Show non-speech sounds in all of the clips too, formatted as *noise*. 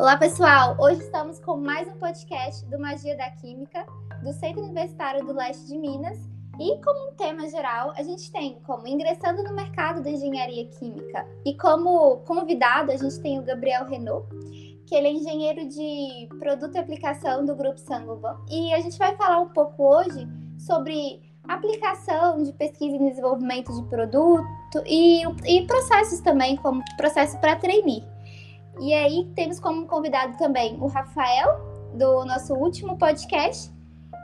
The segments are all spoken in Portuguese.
Olá, pessoal! Hoje estamos com mais um podcast do Magia da Química, do Centro Universitário do Leste de Minas. E como um tema geral, a gente tem como ingressando no mercado da engenharia química. E como convidado, a gente tem o Gabriel Renault, que ele é engenheiro de produto e aplicação do Grupo Sangoban. E a gente vai falar um pouco hoje sobre aplicação de pesquisa e desenvolvimento de produto e, e processos também, como processo para trainee. E aí temos como convidado também o Rafael, do nosso último podcast,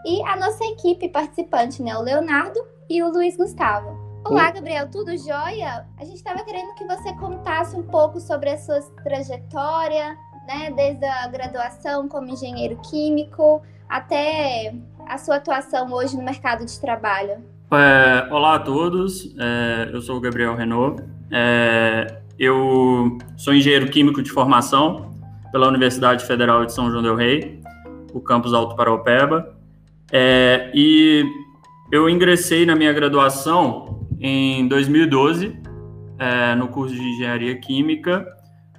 e a nossa equipe participante, né? O Leonardo e o Luiz Gustavo. Olá, Gabriel, tudo jóia? A gente estava querendo que você contasse um pouco sobre a sua trajetória, né? Desde a graduação como engenheiro químico até a sua atuação hoje no mercado de trabalho. É, olá a todos, é, eu sou o Gabriel Renault. É, eu sou engenheiro químico de formação pela Universidade Federal de São João del Rei, o campus Alto Paraupeba. É, e eu ingressei na minha graduação em 2012, é, no curso de Engenharia Química,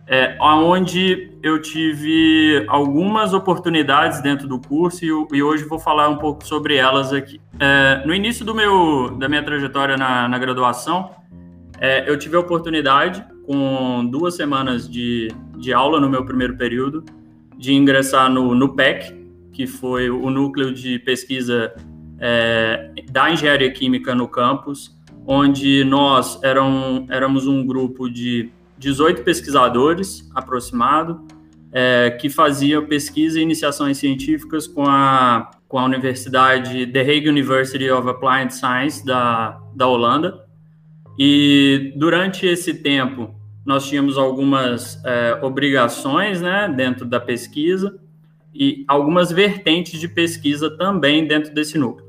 é, onde eu tive algumas oportunidades dentro do curso e, e, hoje vou falar um pouco sobre elas aqui. É, no início do meu, da minha trajetória na, na graduação, é, eu tive a oportunidade com duas semanas de, de aula no meu primeiro período, de ingressar no, no PEC, que foi o núcleo de pesquisa é, da engenharia química no campus, onde nós eram, éramos um grupo de 18 pesquisadores aproximado, é, que fazia pesquisa e iniciações científicas com a, com a Universidade The Hague University of Applied Science da, da Holanda. E durante esse tempo, nós tínhamos algumas é, obrigações né, dentro da pesquisa e algumas vertentes de pesquisa também dentro desse núcleo.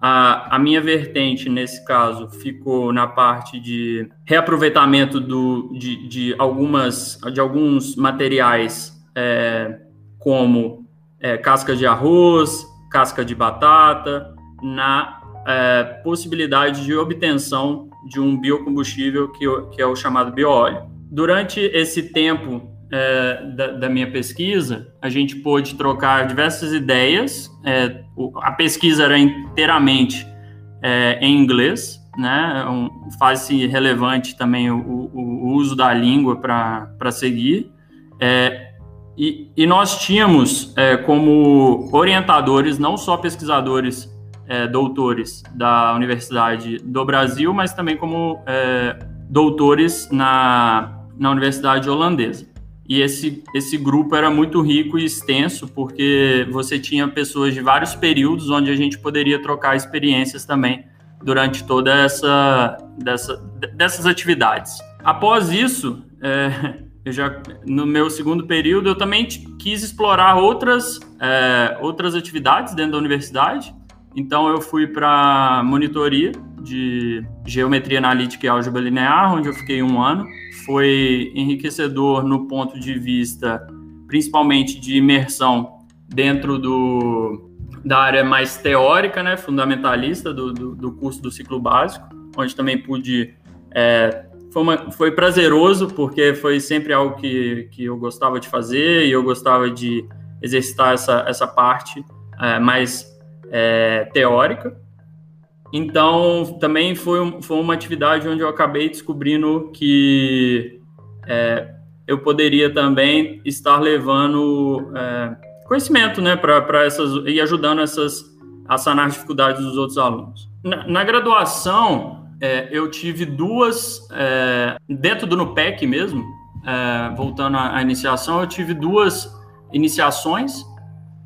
A, a minha vertente, nesse caso, ficou na parte de reaproveitamento do, de, de, algumas, de alguns materiais, é, como é, casca de arroz, casca de batata, na possibilidade de obtenção de um biocombustível que, que é o chamado bioóleo. Durante esse tempo é, da, da, minha pesquisa, a gente pôde trocar diversas ideias. É, a pesquisa era inteiramente é, em inglês, né? Um, Faz-se relevante também o, o, o, uso da língua para seguir. É, e, e, nós tínhamos é, como orientadores não só pesquisadores é, doutores da Universidade do Brasil, mas também como é, doutores na, na Universidade Holandesa. E esse, esse grupo era muito rico e extenso, porque você tinha pessoas de vários períodos onde a gente poderia trocar experiências também durante toda essa dessa, dessas atividades. Após isso, é, eu já no meu segundo período eu também quis explorar outras é, outras atividades dentro da universidade então eu fui para monitoria de geometria analítica e álgebra linear, onde eu fiquei um ano. Foi enriquecedor no ponto de vista, principalmente de imersão dentro do, da área mais teórica, né, fundamentalista do, do, do curso do ciclo básico, onde também pude é, foi, uma, foi, prazeroso, porque foi sempre algo que, que eu gostava de fazer e eu gostava de exercitar essa, essa parte é, mais é, teórica. Então, também foi, foi uma atividade onde eu acabei descobrindo que é, eu poderia também estar levando é, conhecimento né, para essas e ajudando essas a sanar as dificuldades dos outros alunos. Na, na graduação, é, eu tive duas, é, dentro do NUPEC mesmo, é, voltando à, à iniciação, eu tive duas iniciações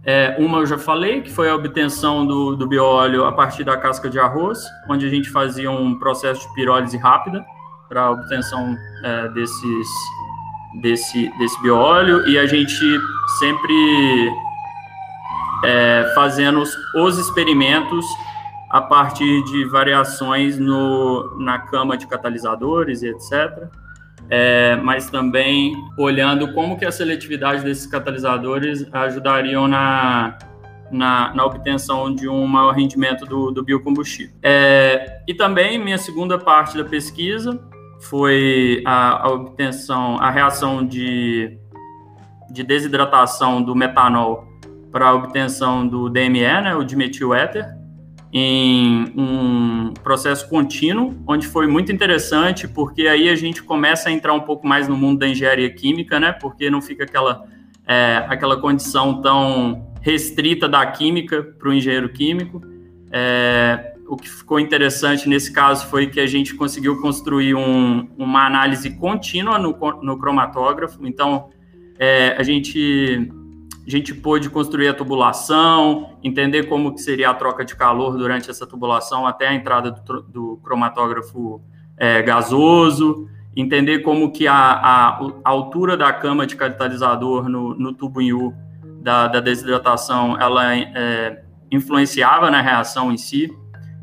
é, uma eu já falei, que foi a obtenção do, do bióleo a partir da casca de arroz, onde a gente fazia um processo de pirólise rápida para a obtenção é, desses, desse, desse bióleo, e a gente sempre é, fazendo os, os experimentos a partir de variações no, na cama de catalisadores e etc é, mas também olhando como que a seletividade desses catalisadores ajudariam na, na, na obtenção de um maior rendimento do, do biocombustível. É, e também minha segunda parte da pesquisa foi a, a obtenção, a reação de de desidratação do metanol para a obtenção do DME, né, o dimetil éter, em um processo contínuo, onde foi muito interessante, porque aí a gente começa a entrar um pouco mais no mundo da engenharia química, né, porque não fica aquela, é, aquela condição tão restrita da química para o engenheiro químico. É, o que ficou interessante nesse caso foi que a gente conseguiu construir um, uma análise contínua no, no cromatógrafo. Então, é, a gente a gente pôde construir a tubulação, entender como que seria a troca de calor durante essa tubulação até a entrada do, do cromatógrafo é, gasoso, entender como que a, a, a, altura da cama de catalisador no, no tubo em U da, da desidratação, ela é, influenciava na reação em si.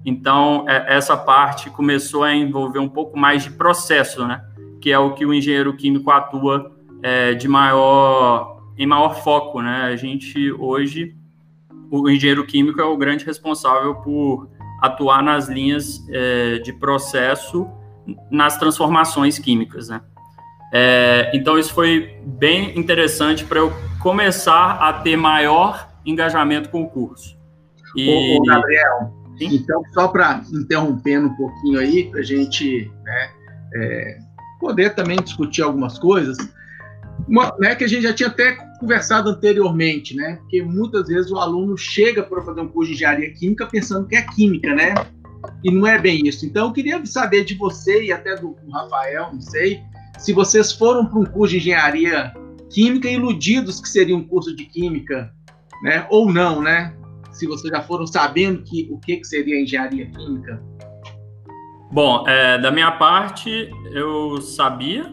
Então, é, essa parte começou a envolver um pouco mais de processo, né? Que é o que o engenheiro químico atua é, de maior, em maior foco, né? A gente, hoje, o engenheiro químico é o grande responsável por atuar nas linhas é, de processo nas transformações químicas, né? É, então, isso foi bem interessante para eu começar a ter maior engajamento com o curso. E... Ô, Gabriel, Sim? Então, só para interrompendo um pouquinho aí, para a gente né, é, poder também discutir algumas coisas, uma, né, que a gente já tinha até conversado anteriormente, né? Porque muitas vezes o aluno chega para fazer um curso de engenharia química pensando que é química, né? E não é bem isso. Então, eu queria saber de você e até do, do Rafael, não sei, se vocês foram para um curso de engenharia química iludidos que seria um curso de química, né? Ou não, né? se vocês já foram sabendo que, o que, que seria engenharia química? Bom, é, da minha parte, eu sabia.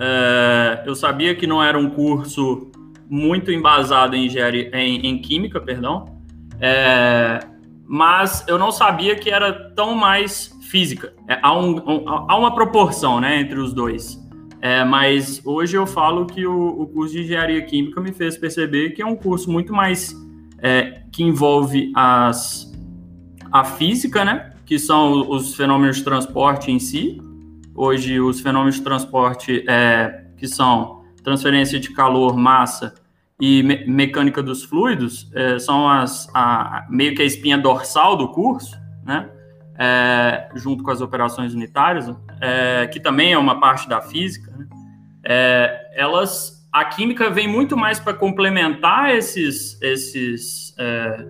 É, eu sabia que não era um curso muito embasado em, em, em química, perdão. É, mas eu não sabia que era tão mais física. É, há, um, um, há, uma proporção né, entre os dois. É, mas hoje eu falo que o, o, curso de engenharia química me fez perceber que é um curso muito mais é, que envolve as, a física, né? Que são os fenômenos de transporte em si. Hoje, os fenômenos de transporte, é, que são transferência de calor, massa e me mecânica dos fluidos, é, são as, a, meio que a espinha dorsal do curso, né? É, junto com as operações unitárias, é, que também é uma parte da física, né? É, elas a química vem muito mais para complementar esses, esses, é,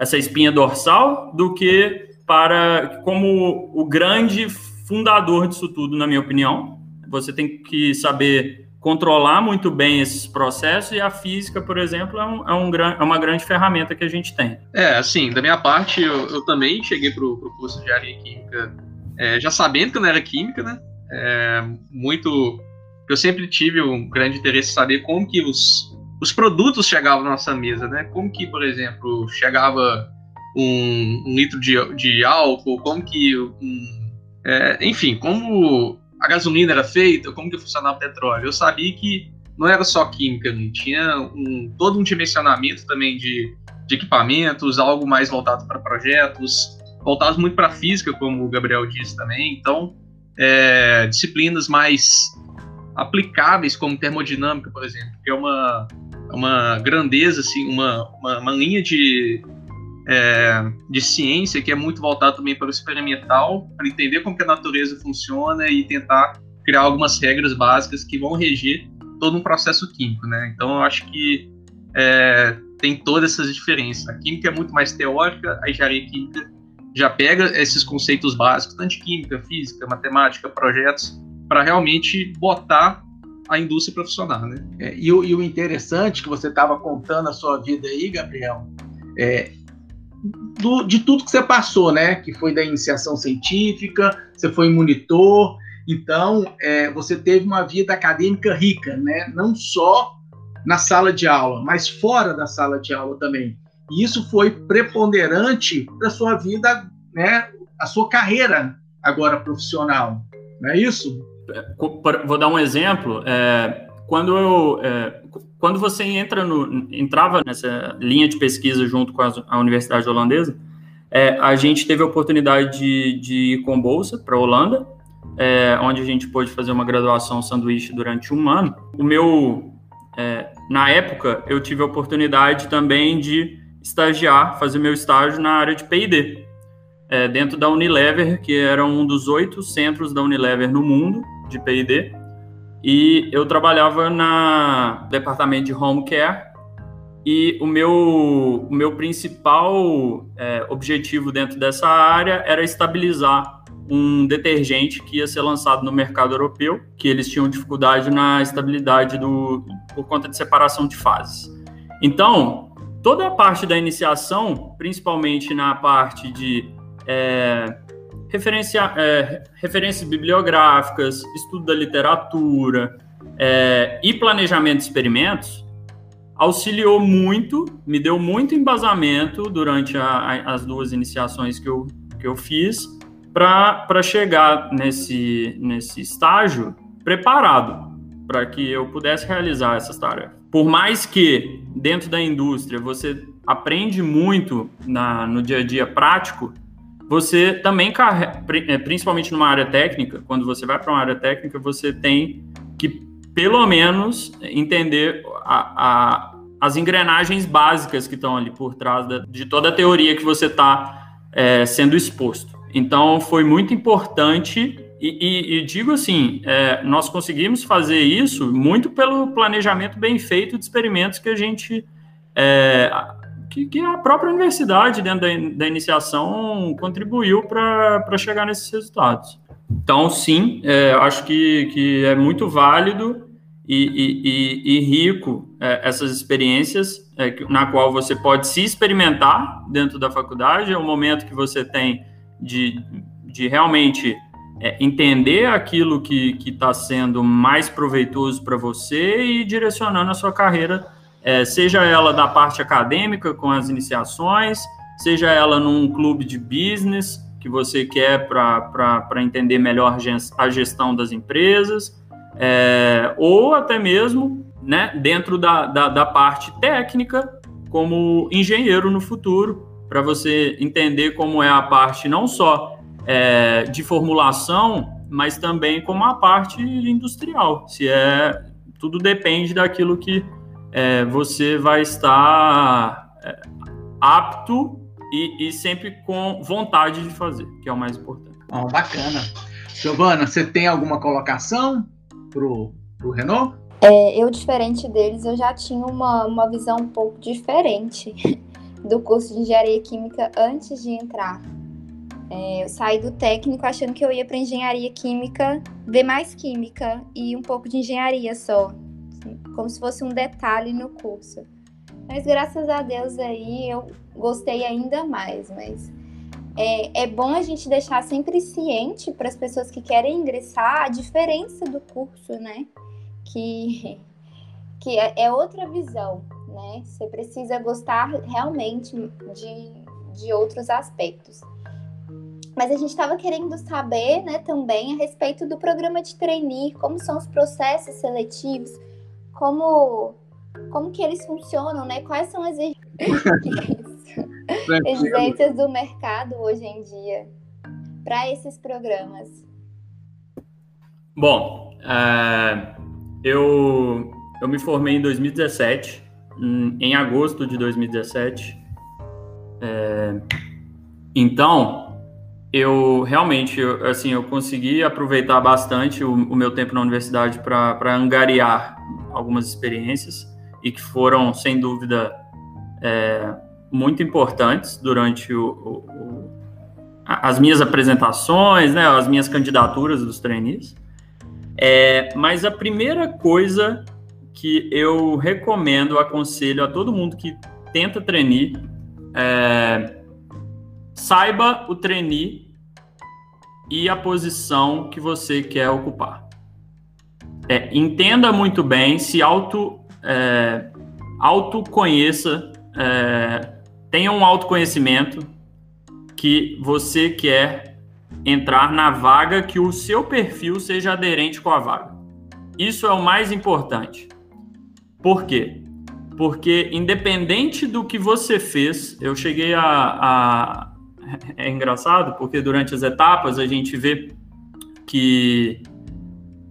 essa espinha dorsal do que para como o grande fundador disso tudo, na minha opinião. Você tem que saber controlar muito bem esses processos e a física, por exemplo, é, um, é, um, é uma grande ferramenta que a gente tem. É, assim, da minha parte, eu, eu também cheguei para o curso de área química é, já sabendo que eu não era química, né? É, muito eu sempre tive um grande interesse em saber como que os, os produtos chegavam na nossa mesa, né? Como que, por exemplo, chegava um, um litro de, de álcool, como que um, é, enfim, como a gasolina era feita, como que funcionava o petróleo. Eu sabia que não era só química, né? tinha um, todo um dimensionamento também de, de equipamentos, algo mais voltado para projetos, voltados muito para física, como o Gabriel disse também. Então, é, disciplinas mais aplicáveis como termodinâmica, por exemplo, que é uma, uma grandeza, assim, uma, uma, uma linha de, é, de ciência que é muito voltada também para o experimental, para entender como que a natureza funciona e tentar criar algumas regras básicas que vão reger todo um processo químico, né? Então, eu acho que é, tem todas essas diferenças. A química é muito mais teórica, a engenharia química já pega esses conceitos básicos, tanto de química, física, matemática, projetos, para realmente botar a indústria profissional, né? É, e, o, e, o, interessante que você estava contando a sua vida aí, Gabriel, é do, de tudo que você passou, né? Que foi da iniciação científica, você foi monitor, então é, você teve uma vida acadêmica rica, né? Não só na sala de aula, mas fora da sala de aula também. E isso foi preponderante para sua vida, né? A sua carreira agora profissional, não é isso? Vou dar um exemplo. É, quando eu, é, quando você entra no, entrava nessa linha de pesquisa junto com a, a Universidade Holandesa, é, a gente teve a oportunidade de, de ir com bolsa para a Holanda, é, onde a gente pôde fazer uma graduação sanduíche durante um ano. O meu é, na época, eu tive a oportunidade também de estagiar, fazer meu estágio na área de P&D, é, dentro da Unilever, que era um dos oito centros da Unilever no mundo de P&D, e eu trabalhava na departamento de Home Care, e o meu, o meu principal é, objetivo dentro dessa área era estabilizar um detergente que ia ser lançado no mercado europeu, que eles tinham dificuldade na estabilidade do, por conta de separação de fases. Então, toda a parte da iniciação, principalmente na parte de é, referência, é, referências bibliográficas, estudo da literatura é, e planejamento de experimentos, auxiliou muito, me deu muito embasamento durante a, a, as duas iniciações que eu, que eu fiz para chegar nesse, nesse estágio preparado para que eu pudesse realizar essas tarefas. Por mais que dentro da indústria você aprende muito na, no dia a dia prático, você também, é, principalmente numa área técnica, quando você vai para uma área técnica, você tem que, pelo menos, entender a, a, as engrenagens básicas que estão ali por trás da, de toda a teoria que você está é, sendo exposto. Então, foi muito importante e, e, e, digo assim, é, nós conseguimos fazer isso muito pelo planejamento bem feito de experimentos que a gente é, que, que, a própria universidade, dentro da, da iniciação, contribuiu para chegar nesses resultados. Então, sim, é, acho que, que é muito válido e, e, e rico é, essas experiências é, na qual você pode se experimentar dentro da faculdade, é o momento que você tem de, de realmente é, entender aquilo que está sendo mais proveitoso para você e direcionando a sua carreira é, seja ela da parte acadêmica, com as iniciações, seja ela num clube de business que você quer para entender melhor a gestão das empresas, é, ou até mesmo né, dentro da, da, da parte técnica, como engenheiro no futuro, para você entender como é a parte não só é, de formulação, mas também como a parte industrial. Se é tudo depende daquilo que é, você vai estar é, apto e, e, sempre com vontade de fazer, que é o mais importante. Oh, bacana. Giovana, você tem alguma colocação para o Renault? É, eu, diferente deles, eu já tinha uma, uma visão um pouco diferente *laughs* do curso de engenharia química antes de entrar. É, eu saí do técnico achando que eu ia para engenharia química, ver mais química e um pouco de engenharia só como se fosse um detalhe no curso. Mas graças a Deus aí eu gostei ainda mais, mas é, é bom a gente deixar sempre ciente para as pessoas que querem ingressar a diferença do curso, né? Que, *laughs* que é, é outra visão, né? Você precisa gostar realmente de, de outros aspectos. Mas a gente estava querendo saber, né, também a respeito do programa de trainee, como são os processos seletivos, como como que eles funcionam, né? Quais são as *laughs* exigências do mercado hoje em dia para esses programas? Bom, é, eu, eu me formei em 2017, em agosto de 2017. É, então, eu realmente, eu, assim, eu consegui aproveitar bastante o, o meu tempo na universidade para angariar algumas experiências e que foram, sem dúvida, é, muito importantes durante o, o, o, as minhas apresentações, né, as minhas candidaturas dos trainees. É, mas a primeira coisa que eu recomendo, aconselho a todo mundo que tenta treinar, é, saiba o trainee e a posição que você quer ocupar. É, entenda muito bem, se auto, é, autoconheça, é, tenha um autoconhecimento que você quer entrar na vaga que o seu perfil seja aderente com a vaga. Isso é o mais importante. Por quê? Porque independente do que você fez, eu cheguei a, a é engraçado porque durante as etapas a gente vê que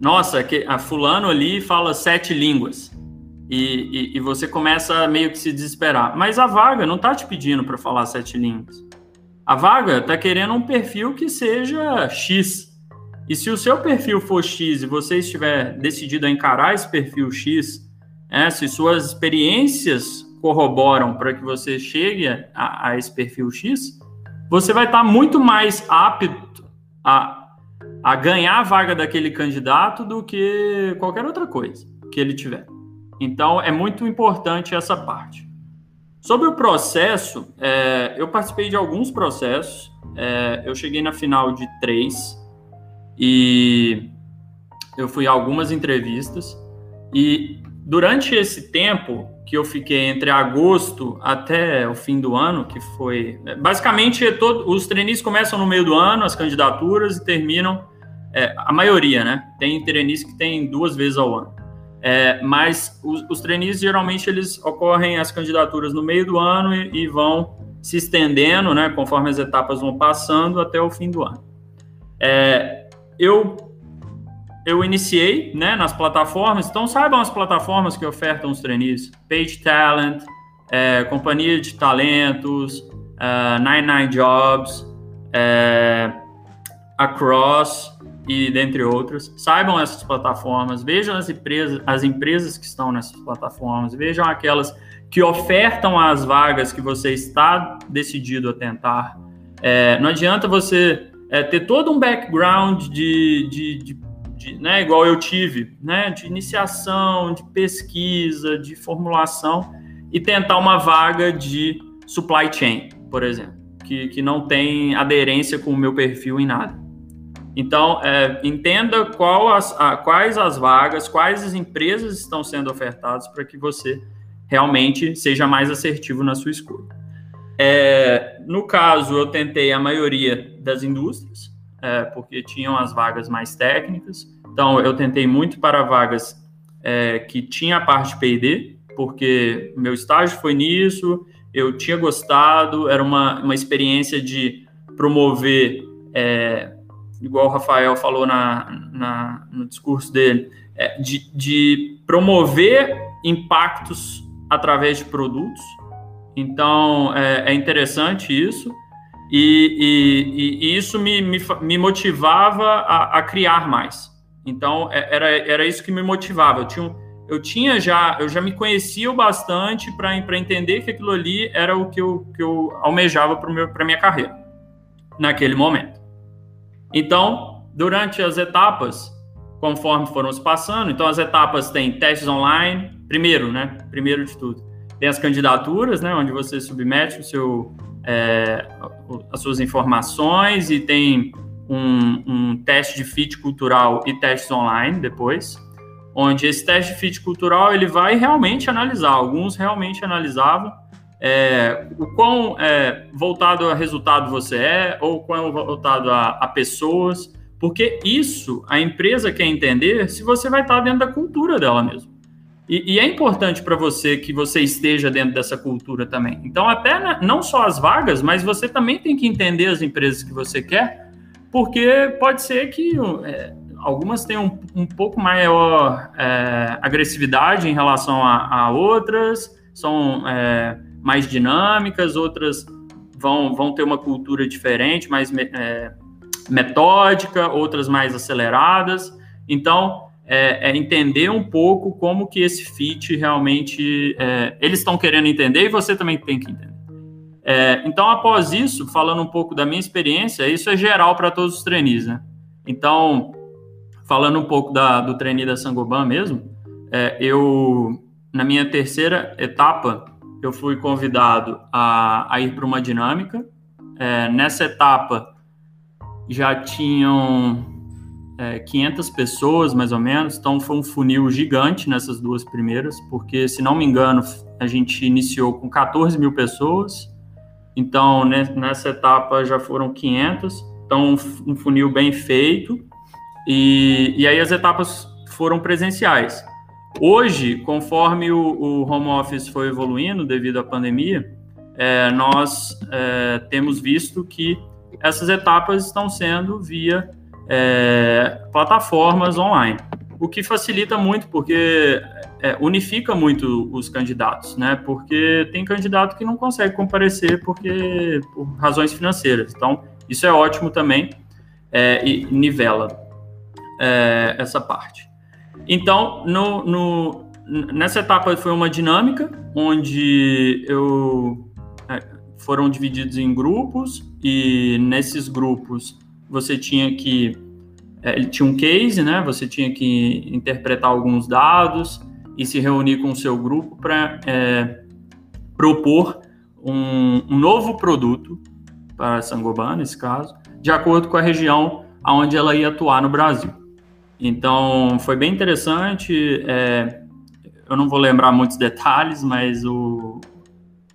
nossa, que a fulano ali fala sete línguas. E, e, e, você começa meio que se desesperar. Mas a vaga não está te pedindo para falar sete línguas. A vaga está querendo um perfil que seja X. E se o seu perfil for X e você estiver decidido a encarar esse perfil X, é, se suas experiências corroboram para que você chegue a, a, esse perfil X, você vai estar tá muito mais apto a, a ganhar a vaga daquele candidato do que qualquer outra coisa que ele tiver. Então, é muito importante essa parte. Sobre o processo, é, eu participei de alguns processos. É, eu cheguei na final de três e eu fui a algumas entrevistas. E durante esse tempo que eu fiquei entre agosto até o fim do ano, que foi basicamente todo, os treinistas começam no meio do ano, as candidaturas e terminam é, a maioria, né? Tem treinistas que tem duas vezes ao ano. É, mas os, os trainees, geralmente, eles ocorrem as candidaturas no meio do ano e, e, vão se estendendo, né, conforme as etapas vão passando até o fim do ano. É, eu, eu iniciei né, nas plataformas, então saibam as plataformas que ofertam os trainees. Page Talent, é, Companhia de Talentos, uh, Nine Nine Jobs, é, Across, e dentre outras. Saibam essas plataformas, vejam as empresas, as empresas que estão nessas plataformas, vejam aquelas que ofertam as vagas que você está decidido a tentar. É, não adianta você é, ter todo um background de, de, de, de, né, igual eu tive, né, de iniciação, de pesquisa, de formulação e tentar uma vaga de supply chain, por exemplo, que, que não tem aderência com o meu perfil em nada. Então, é, entenda as, a, quais as vagas, quais as empresas estão sendo ofertadas para que você realmente seja mais assertivo na sua escolha. É, no caso, eu tentei a maioria das indústrias, é, porque tinham as vagas mais técnicas. Então, eu tentei muito para vagas é, que tinha a parte P&D, porque meu estágio foi nisso, eu tinha gostado, era uma, uma experiência de promover é, igual o Rafael falou na, na no discurso dele, é, de, de promover impactos através de produtos. Então, é, é interessante isso. E, e, e, isso me, me, me motivava a, a, criar mais. Então, é, era, era isso que me motivava. Eu tinha, eu tinha já, eu já me conhecia bastante para entender que aquilo ali era o que eu, que eu almejava para a minha carreira, naquele momento. Então, durante as etapas, conforme foram se passando, então as etapas têm testes online, primeiro, né? Primeiro de tudo. Tem as candidaturas, né? Onde você submete o seu, é, as suas informações e tem um, um teste de fit cultural e testes online depois, onde esse teste de fit cultural ele vai realmente analisar. Alguns realmente analisavam é, o quão é, voltado a resultado você é, ou quão voltado a, a, pessoas, porque isso a empresa quer entender se você vai estar dentro da cultura dela mesmo. E, e é importante para você que você esteja dentro dessa cultura também. Então, até na, não só as vagas, mas você também tem que entender as empresas que você quer, porque pode ser que é, algumas tenham um, um pouco maior é, agressividade em relação a, a outras, são é, mais dinâmicas, outras vão, vão ter uma cultura diferente, mais é, metódica, outras mais aceleradas. Então, é, é, entender um pouco como que esse fit realmente é, eles estão querendo entender e você também tem que entender. É, então, após isso, falando um pouco da minha experiência, isso é geral para todos os trainees, né? Então, falando um pouco da, do trainee da Sangoban mesmo, é, eu, na minha terceira etapa, eu fui convidado a, a ir para uma dinâmica. É, nessa etapa já tinham é, 500 pessoas, mais ou menos, então foi um funil gigante nessas duas primeiras, porque, se não me engano, a gente iniciou com 14 mil pessoas, então nessa etapa já foram 500, então um funil bem feito, e, e aí as etapas foram presenciais. Hoje, conforme o, o home office foi evoluindo devido à pandemia, é, nós é, temos visto que essas etapas estão sendo via é, plataformas online, o que facilita muito, porque é, unifica muito os candidatos, né? Porque tem candidato que não consegue comparecer porque por razões financeiras. Então, isso é ótimo também é, e nivela é, essa parte. Então, no, no, nessa etapa foi uma dinâmica onde eu é, foram divididos em grupos e nesses grupos você tinha que é, ele tinha um case, né? Você tinha que interpretar alguns dados e se reunir com o seu grupo para é, propor um, um, novo produto para a Sangoban, nesse caso, de acordo com a região onde ela ia atuar no Brasil. Então, foi bem interessante. É, eu não vou lembrar muitos detalhes, mas o,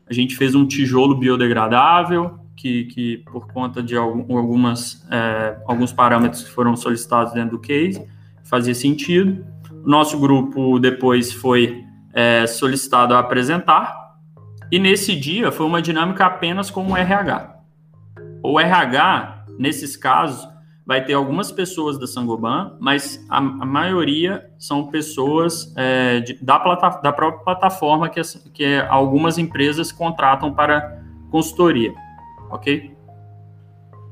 a gente fez um tijolo biodegradável, que, que por conta de algumas, é, alguns parâmetros que foram solicitados dentro do case, fazia sentido. Nosso grupo depois foi é, solicitado a apresentar, e nesse dia foi uma dinâmica apenas com o RH. O RH, nesses casos, vai ter algumas pessoas da Sangoban, mas a, a maioria são pessoas é, de, da, plata, da própria plataforma que, que algumas empresas contratam para consultoria ok?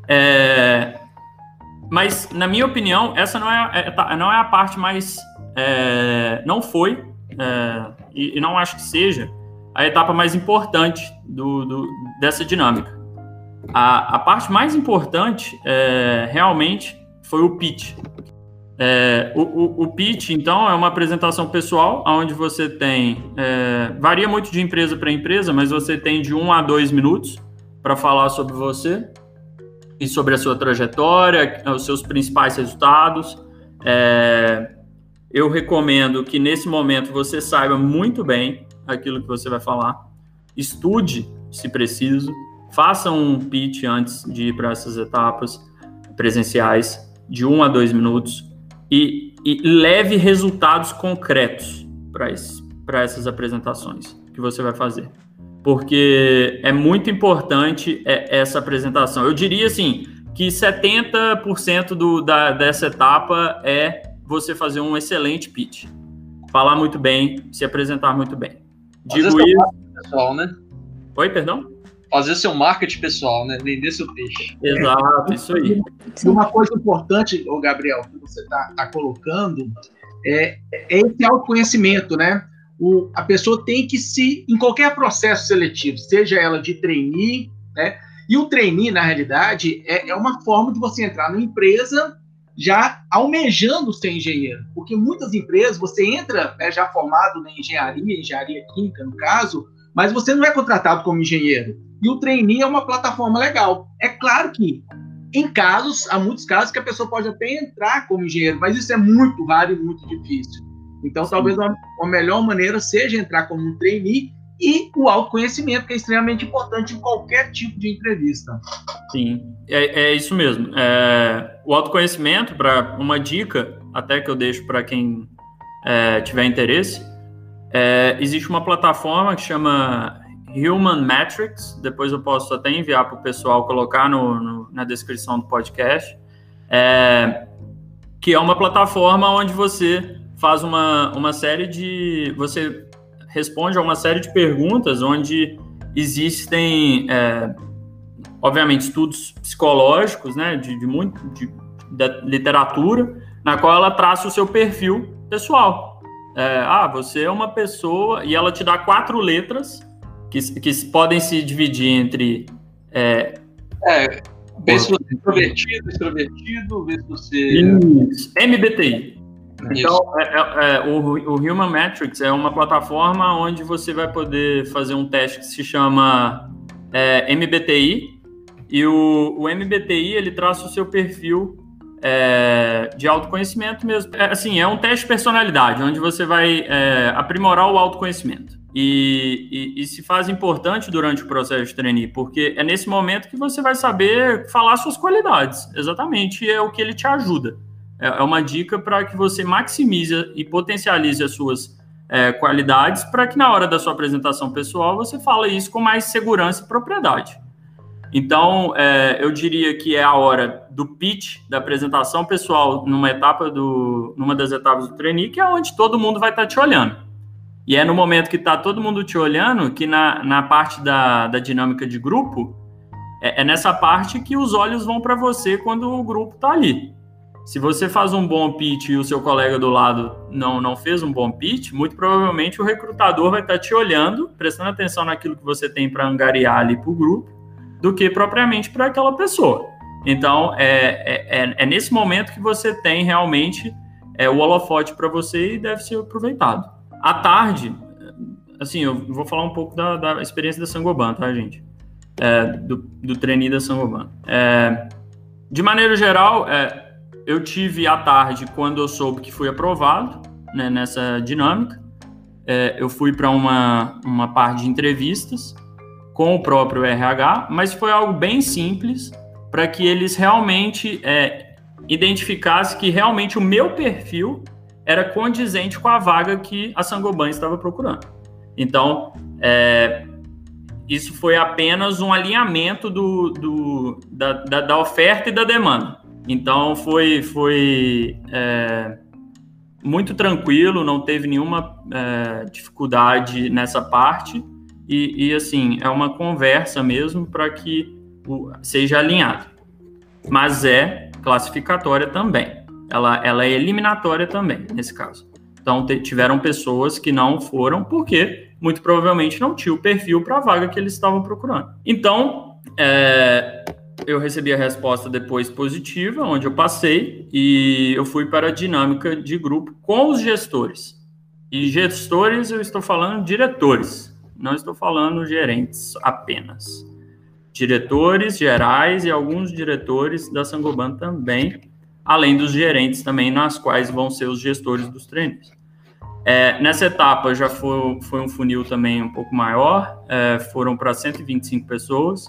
É, mas, na minha opinião, essa não é, é tá, não é a parte mais. É, não foi, é, e, e, não acho que seja, a etapa mais importante do, do dessa dinâmica. A, a, parte mais importante, é, realmente, foi o pitch. É, o, o, o, pitch, então, é uma apresentação pessoal, onde você tem. varia muito de empresa para empresa, mas você tem de um a dois minutos para falar sobre você e sobre a sua trajetória, os seus principais resultados. É, eu recomendo que nesse momento você saiba muito bem aquilo que você vai falar, estude se preciso, faça um pitch antes de ir para essas etapas presenciais de um a dois minutos e, e leve resultados concretos para essas apresentações que você vai fazer porque é muito importante é, essa apresentação. Eu diria assim que 70% do, da, dessa etapa é você fazer um excelente pitch, falar muito bem, se apresentar muito bem. Digo Fazer isso. Pessoal, né? Oi, perdão? Fazer seu marketing pessoal, né? Vender seu peixe. Exato, isso aí. E uma coisa importante, o Gabriel, que você está tá colocando, é, é esse autoconhecimento, né? o, a pessoa tem que se, em qualquer processo seletivo, seja ela de trainee, né? E o trainee, na realidade, é, é uma forma de você entrar numa empresa já almejando ser engenheiro. Porque muitas empresas, você entra né, já formado na engenharia, engenharia química, no caso, mas você não é contratado como engenheiro. E o trainee é uma plataforma legal. É claro que em casos, há muitos casos que a pessoa pode até entrar como engenheiro, mas isso é muito raro e muito difícil. Então, Sim. talvez a, melhor maneira seja entrar como um trainee e o autoconhecimento, que é extremamente importante em qualquer tipo de entrevista. Sim, é, é isso mesmo. É, o autoconhecimento, para uma dica, até que eu deixo para quem é, tiver interesse, é, existe uma plataforma que chama Human Metrics, depois eu posso até enviar para o pessoal colocar no, no, na descrição do podcast, é, que é uma plataforma onde você faz uma, uma série de. Você responde a uma série de perguntas onde existem, é, obviamente, estudos psicológicos, né, de, de muito de, de, literatura, na qual ela traça o seu perfil pessoal. É, ah, você é uma pessoa e ela te dá quatro letras que, que podem se dividir entre é, é vê se você é introvertido, extrovertido, vê se você. Isso. MBTI. Então, é, é, é, o, o Human Metrics é uma plataforma onde você vai poder fazer um teste que se chama é, MBTI, e o, o, MBTI ele traça o seu perfil é, de autoconhecimento mesmo. É, assim, é um teste de personalidade, onde você vai é, aprimorar o autoconhecimento. E, e, e, se faz importante durante o processo de trainee, porque é nesse momento que você vai saber falar suas qualidades. Exatamente, é o que ele te ajuda. É, é uma dica para que você maximize e potencialize as suas é, qualidades para que na hora da sua apresentação pessoal você fale isso com mais segurança e propriedade. Então, é, eu diria que é a hora do pitch, da apresentação pessoal, numa etapa do, numa das etapas do trainee, que é onde todo mundo vai estar tá te olhando. E é no momento que está todo mundo te olhando que na, na parte da, da dinâmica de grupo, é, é nessa parte que os olhos vão para você quando o grupo está ali. Se você faz um bom pitch e o seu colega do lado não, não fez um bom pitch, muito provavelmente o recrutador vai estar tá te olhando, prestando atenção naquilo que você tem para angariar ali para o grupo, do que propriamente para aquela pessoa. Então, é, é, é, é, nesse momento que você tem realmente é, o holofote para você e deve ser aproveitado. À tarde, assim, eu vou falar um pouco da, da experiência da Sangoban, tá, gente? É, do, do trainee da Sangoban. É, de maneira geral, é, eu tive à tarde, quando eu soube que fui aprovado né, nessa dinâmica, é, eu fui para uma, uma parte de entrevistas com o próprio RH, mas foi algo bem simples para que eles realmente é, identificassem que realmente o meu perfil era condizente com a vaga que a Sangoban estava procurando. Então, é, isso foi apenas um alinhamento do, do da, da, da oferta e da demanda. Então foi, foi é, muito tranquilo, não teve nenhuma é, dificuldade nessa parte. E, e, assim, é uma conversa mesmo para que o, seja alinhado. Mas é classificatória também. Ela, ela é eliminatória também, nesse caso. Então, tiveram pessoas que não foram porque muito provavelmente não tinha o perfil para a vaga que eles estavam procurando. Então, é, eu recebi a resposta depois positiva, onde eu passei, e eu fui para a dinâmica de grupo com os gestores. E gestores, eu estou falando diretores, não estou falando gerentes apenas. Diretores gerais e alguns diretores da Sangoban também, além dos gerentes também, nas quais vão ser os gestores dos treinos. É, nessa etapa já foi, foi um funil também um pouco maior, é, foram para 125 pessoas,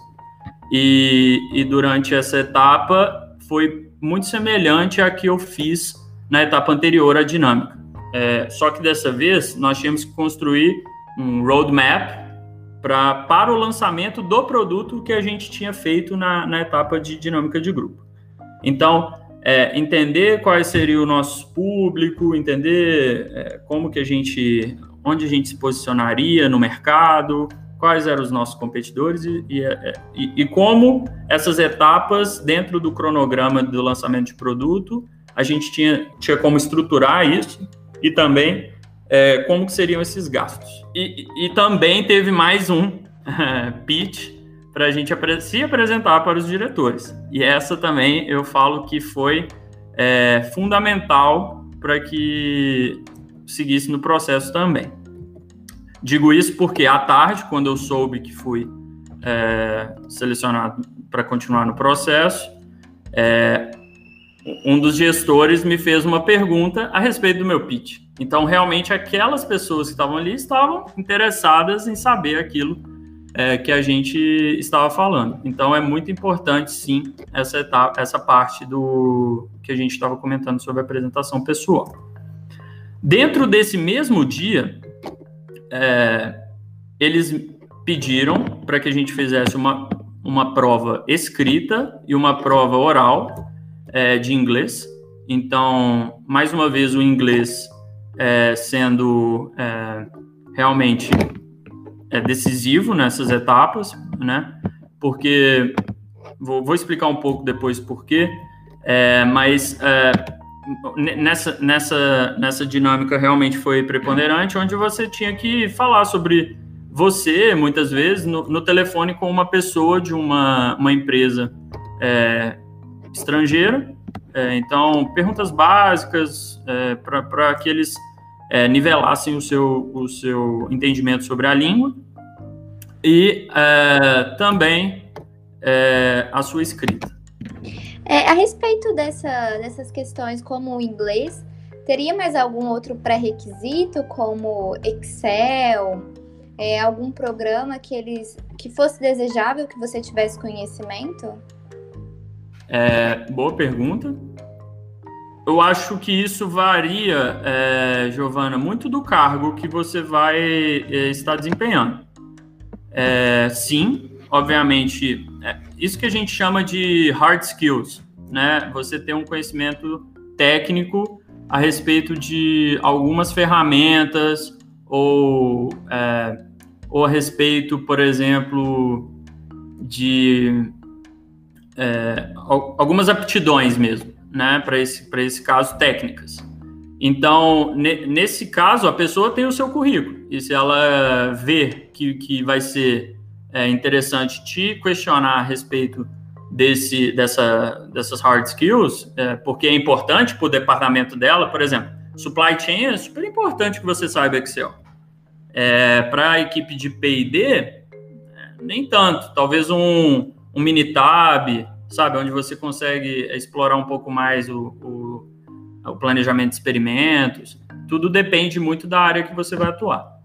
e, e durante essa etapa foi muito semelhante à que eu fiz na etapa anterior à dinâmica. É, só que dessa vez nós tínhamos que construir um roadmap pra, para o lançamento do produto que a gente tinha feito na, na etapa de dinâmica de grupo. Então, é, entender quais seria o nosso público, entender é, como que a gente, onde a gente se posicionaria no mercado, quais eram os nossos competidores e, e, é, e, e, como essas etapas dentro do cronograma do lançamento de produto a gente tinha, tinha como estruturar isso e também é, como que seriam esses gastos. E, e também teve mais um *laughs* pitch para a gente se apresentar para os diretores. E essa também eu falo que foi é, fundamental para que seguisse no processo também. Digo isso porque à tarde, quando eu soube que fui é, selecionado para continuar no processo, é, um dos gestores me fez uma pergunta a respeito do meu pitch. Então, realmente, aquelas pessoas que estavam ali estavam interessadas em saber aquilo é, que a gente estava falando. Então, é muito importante, sim, essa etapa, essa parte do que a gente estava comentando sobre a apresentação pessoal. Dentro desse mesmo dia, é, eles pediram para que a gente fizesse uma, uma prova escrita e uma prova oral é, de inglês. Então, mais uma vez, o inglês é, sendo é, realmente é, decisivo nessas etapas, né? Porque vou, vou explicar um pouco depois por quê, é, mas é, nessa, nessa, nessa dinâmica realmente foi preponderante, onde você tinha que falar sobre você, muitas vezes, no, no telefone com uma pessoa de uma, uma empresa é, estrangeira. É, então, perguntas básicas é, para que eles é, nivelassem o seu, o seu entendimento sobre a língua e é, também é, a sua escrita. É, a respeito dessa, dessas questões como o inglês, teria mais algum outro pré-requisito, como Excel, algum programa que eles que fosse desejável que você tivesse conhecimento? É, boa pergunta. Eu acho que isso varia, é, Giovana, muito do cargo que você vai é, estar desempenhando. É, sim, obviamente, é, isso que a gente chama de hard skills, né? Você ter um conhecimento técnico a respeito de algumas ferramentas ou, é, ou a respeito, por exemplo, de é, algumas aptidões mesmo, né, para esse, esse caso, técnicas. Então, nesse caso, a pessoa tem o seu currículo, e se ela vê que, que vai ser é, interessante te questionar a respeito desse, dessa, dessas hard skills, é, porque é importante para o departamento dela, por exemplo, supply chain é super importante que você saiba Excel. É, para a equipe de P&D, é, nem tanto. Talvez um, um Minitab, sabe, onde você consegue explorar um pouco mais o, o, o planejamento de experimentos. Tudo depende muito da área que você vai atuar.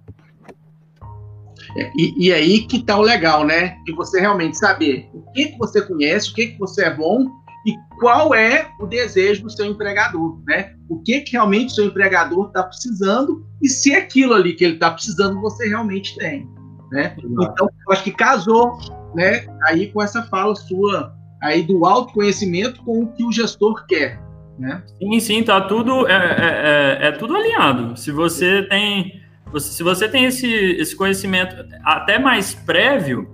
É, e, e aí que tá o legal, né? De você realmente saber o que, que você conhece, o que, que você é bom e qual é o desejo do seu empregador, né? O que, que realmente o seu empregador está precisando e se aquilo ali que ele está precisando você realmente tem, né? Então, eu acho que casou, né? Aí com essa fala sua aí do autoconhecimento com o que o gestor quer, né? Sim, sim, tá tudo é, é, é, é tudo alinhado. Se você tem se você tem esse, esse conhecimento até mais prévio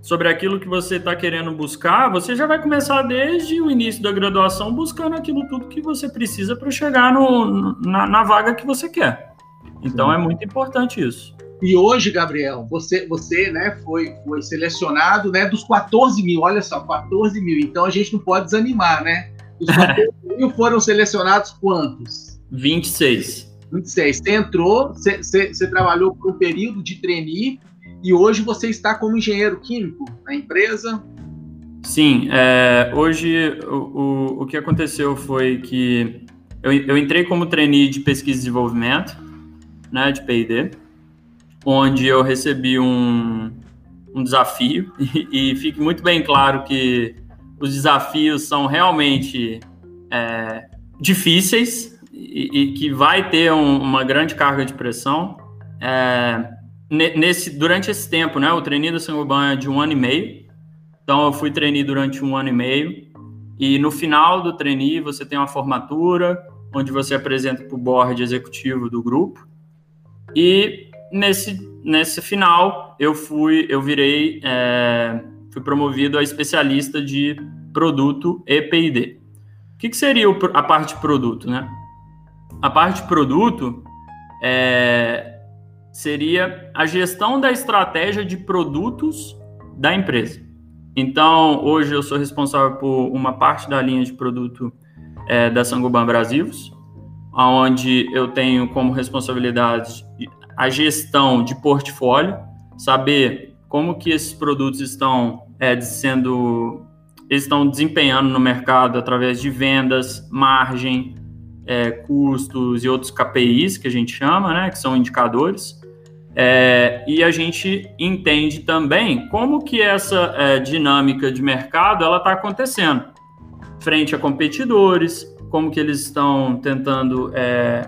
sobre aquilo que você está querendo buscar, você já vai começar desde o início da graduação buscando aquilo tudo que você precisa para chegar no, na, na, vaga que você quer. Então é muito importante isso. E hoje, Gabriel, você, você né, foi, foi selecionado né, dos 14 mil, olha só, 14 mil. Então a gente não pode desanimar, né? Dos 14 *laughs* mil foram selecionados quantos? 26. 26. Você entrou, você, você, você trabalhou por um período de trainee e hoje você está como engenheiro químico na empresa? Sim, é, hoje o, o, o, que aconteceu foi que eu, eu entrei como trainee de pesquisa e desenvolvimento, né, de P&D, onde eu recebi um, um desafio. *laughs* E, e fique muito bem claro que os desafios são realmente é, difíceis, e, e que vai ter um, uma grande carga de pressão. É, nesse, durante esse tempo, né, o treininho da Sangoban é de um ano e meio, então eu fui treinar durante um ano e meio, e no final do treininho você tem uma formatura, onde você apresenta para o board executivo do grupo, e nesse, nesse final eu fui, eu virei, é, fui promovido a especialista de produto e P&D. O que, que seria a parte produto, né? A parte produto é, seria a gestão da estratégia de produtos da empresa. Então, hoje eu sou responsável por uma parte da linha de produto é, da Sangoban Brasil, onde eu tenho como responsabilidade a gestão de portfólio, saber como que esses produtos estão é, sendo estão desempenhando no mercado através de vendas, margem, é, custos e outros KPIs que a gente chama, né, que são indicadores. É, e a gente entende também como que essa é, dinâmica de mercado ela está acontecendo frente a competidores, como que eles estão tentando, é,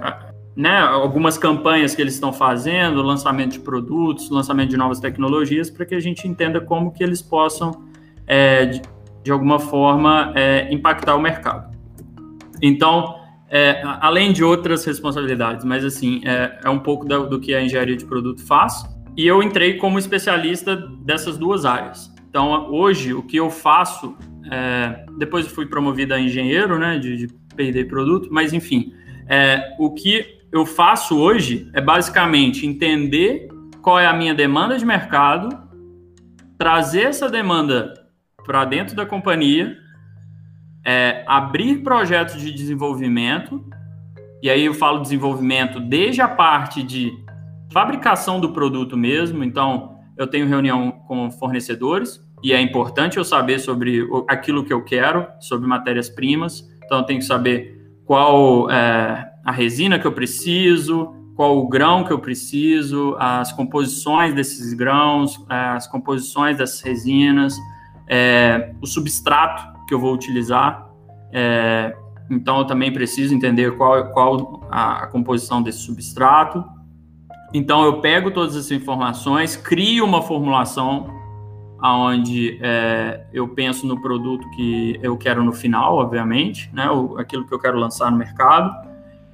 né, algumas campanhas que eles estão fazendo, lançamento de produtos, lançamento de novas tecnologias, para que a gente entenda como que eles possam, é, de, de, alguma forma, é, impactar o mercado. Então, é, além de outras responsabilidades, mas assim, é, é um pouco do, que a engenharia de produto faz. E eu entrei como especialista dessas duas áreas. Então, hoje, o que eu faço, é, depois fui promovido a engenheiro, né, de, de P&D produto, mas enfim, é, o que eu faço hoje é basicamente entender qual é a minha demanda de mercado, trazer essa demanda para dentro da companhia é, abrir projetos de desenvolvimento, e aí eu falo desenvolvimento desde a parte de fabricação do produto mesmo, então eu tenho reunião com fornecedores, e é importante eu saber sobre aquilo que eu quero, sobre matérias-primas, então eu tenho que saber qual é, a resina que eu preciso, qual o grão que eu preciso, as composições desses grãos, as composições dessas resinas, é, o substrato que eu vou utilizar. É, então, eu também preciso entender qual, qual a, composição desse substrato. Então, eu pego todas essas informações, crio uma formulação onde é, eu penso no produto que eu quero no final, obviamente, né, aquilo que eu quero lançar no mercado.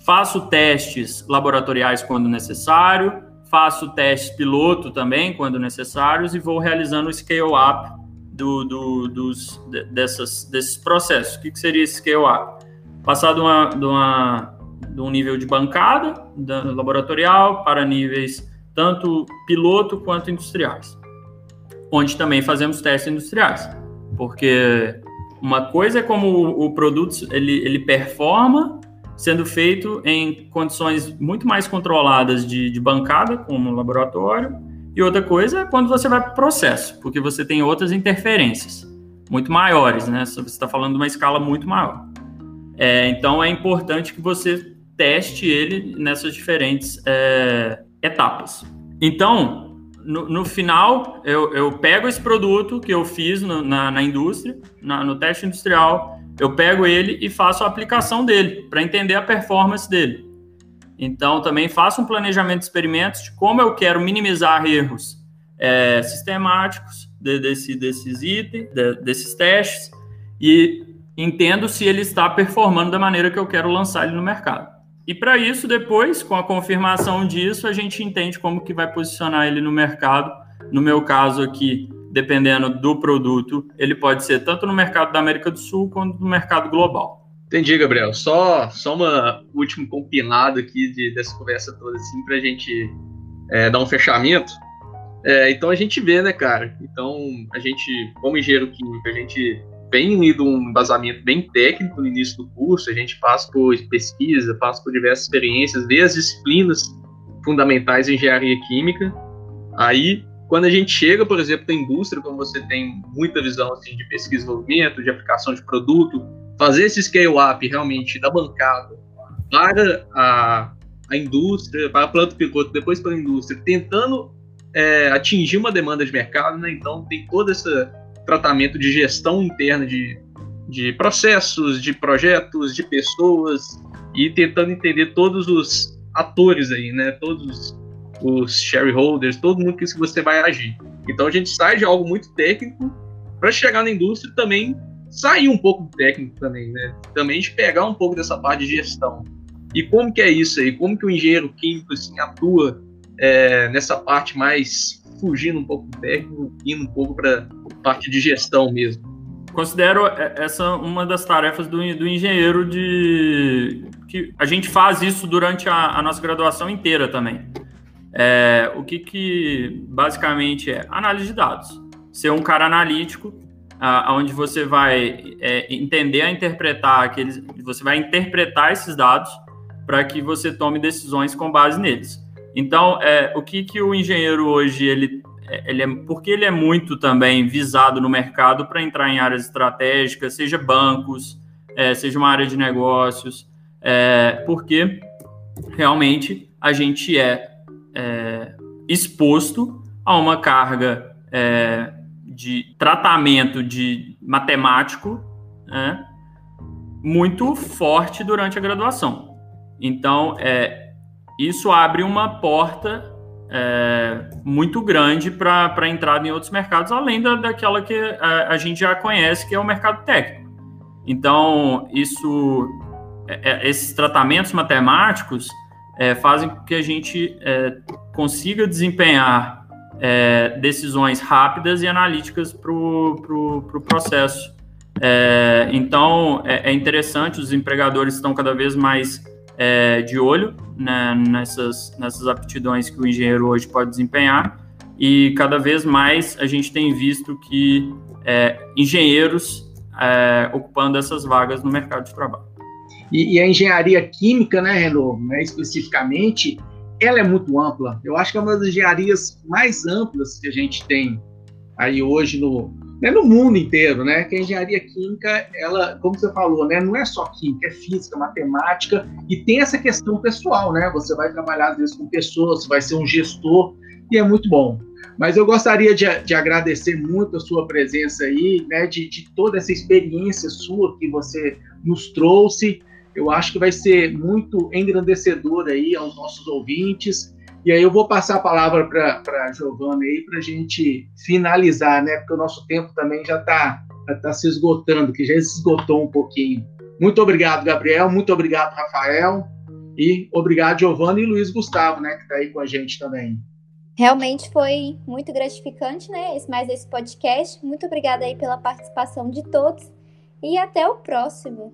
Faço testes laboratoriais quando necessário, faço testes piloto também, quando necessários, e vou realizando o scale-up do, do, desses processos. O que, que seria esse scale-up? Passar de, uma, de, uma, de um nível de bancada laboratorial para níveis tanto piloto quanto industriais, onde também fazemos testes industriais, porque uma coisa é como o, o produto ele, ele performa sendo feito em condições muito mais controladas de, de bancada, como laboratório, e outra coisa é quando você vai para o processo, porque você tem outras interferências muito maiores, né? Você está falando de uma escala muito maior. É, então é importante que você teste ele nessas diferentes é, etapas. Então, no, no final, eu, eu, pego esse produto que eu fiz no, na, na, indústria, na, no teste industrial, eu pego ele e faço a aplicação dele, para entender a performance dele. Então, também faço um planejamento de experimentos de como eu quero minimizar erros é, sistemáticos de, desse, desses itens, de, desses testes, e entendo se ele está performando da maneira que eu quero lançar ele no mercado. E para isso, depois, com a confirmação disso, a gente entende como que vai posicionar ele no mercado. No meu caso aqui, dependendo do produto, ele pode ser tanto no mercado da América do Sul quanto no mercado global. Entendi, Gabriel. Só, só uma último compilado aqui de, dessa conversa toda, assim, para a gente é, dar um fechamento. É, então a gente vê, né, cara? Então a gente, como engenheiro químico, a gente vem indo um embasamento bem técnico no início do curso, a gente passa por pesquisa, passa por diversas experiências, vê as disciplinas fundamentais em engenharia química. Aí, quando a gente chega, por exemplo, na indústria, como você tem muita visão assim, de pesquisa e desenvolvimento, de aplicação de produto, fazer esse scale-up realmente da bancada para a, a indústria, para a planta piloto, depois para a indústria, tentando é, atingir uma demanda de mercado, né? Então tem todo esse tratamento de gestão interna de, de processos, de projetos, de pessoas e tentando entender todos os atores aí, né? Todos os shareholders, todo mundo que você vai agir. Então a gente sai de algo muito técnico para chegar na indústria também sair um pouco do técnico também, né? Também de pegar um pouco dessa parte de gestão. E como que é isso aí? Como que o engenheiro químico assim, atua é, nessa parte mais fugindo um pouco do técnico, indo um pouco para parte de gestão mesmo? Considero essa uma das tarefas do, do engenheiro de que a gente faz isso durante a, a nossa graduação inteira também. É, o que, que basicamente é análise de dados. Ser um cara analítico onde você vai é, entender a interpretar aqueles, você vai interpretar esses dados para que você tome decisões com base neles. Então, é, o que, que o engenheiro hoje ele, é, ele é, porque ele é muito também visado no mercado para entrar em áreas estratégicas, seja bancos, é, seja uma área de negócios, é, porque realmente a gente é, é exposto a uma carga é, de tratamento de matemático né, muito forte durante a graduação. Então, é, isso abre uma porta é, muito grande para a entrada em outros mercados, além da, daquela que a, a, gente já conhece, que é o mercado técnico. Então, isso, é, é esses tratamentos matemáticos é, fazem com que a gente é, consiga desempenhar é, decisões rápidas e analíticas para o pro, pro processo. É, então, é, é, interessante, os empregadores estão cada vez mais é, de olho né, nessas, nessas aptidões que o engenheiro hoje pode desempenhar, e cada vez mais a gente tem visto que engenheiros ocupando essas vagas no mercado de trabalho. E, e a engenharia química, né, Renault, né, especificamente, ela é muito ampla. Eu acho que é uma das engenharias mais amplas que a gente tem aí hoje no, né, no mundo inteiro, né? Que a engenharia química, ela, como você falou, né, não é só química, é física, matemática e tem essa questão pessoal, né? Você vai trabalhar às vezes com pessoas, vai ser um gestor e é muito bom. Mas eu gostaria de, de agradecer muito a sua presença aí, né? De, de toda essa experiência sua que você nos trouxe eu acho que vai ser muito engrandecedor aí aos nossos ouvintes. E aí eu vou passar a palavra para a Giovana aí para a gente finalizar, né? Porque o nosso tempo também já está tá se esgotando, que já se esgotou um pouquinho. Muito obrigado, Gabriel. Muito obrigado, Rafael. E obrigado, Giovanni e Luiz Gustavo, né, que está aí com a gente também. Realmente foi muito gratificante, né? Mais esse podcast. Muito obrigada aí pela participação de todos e até o próximo.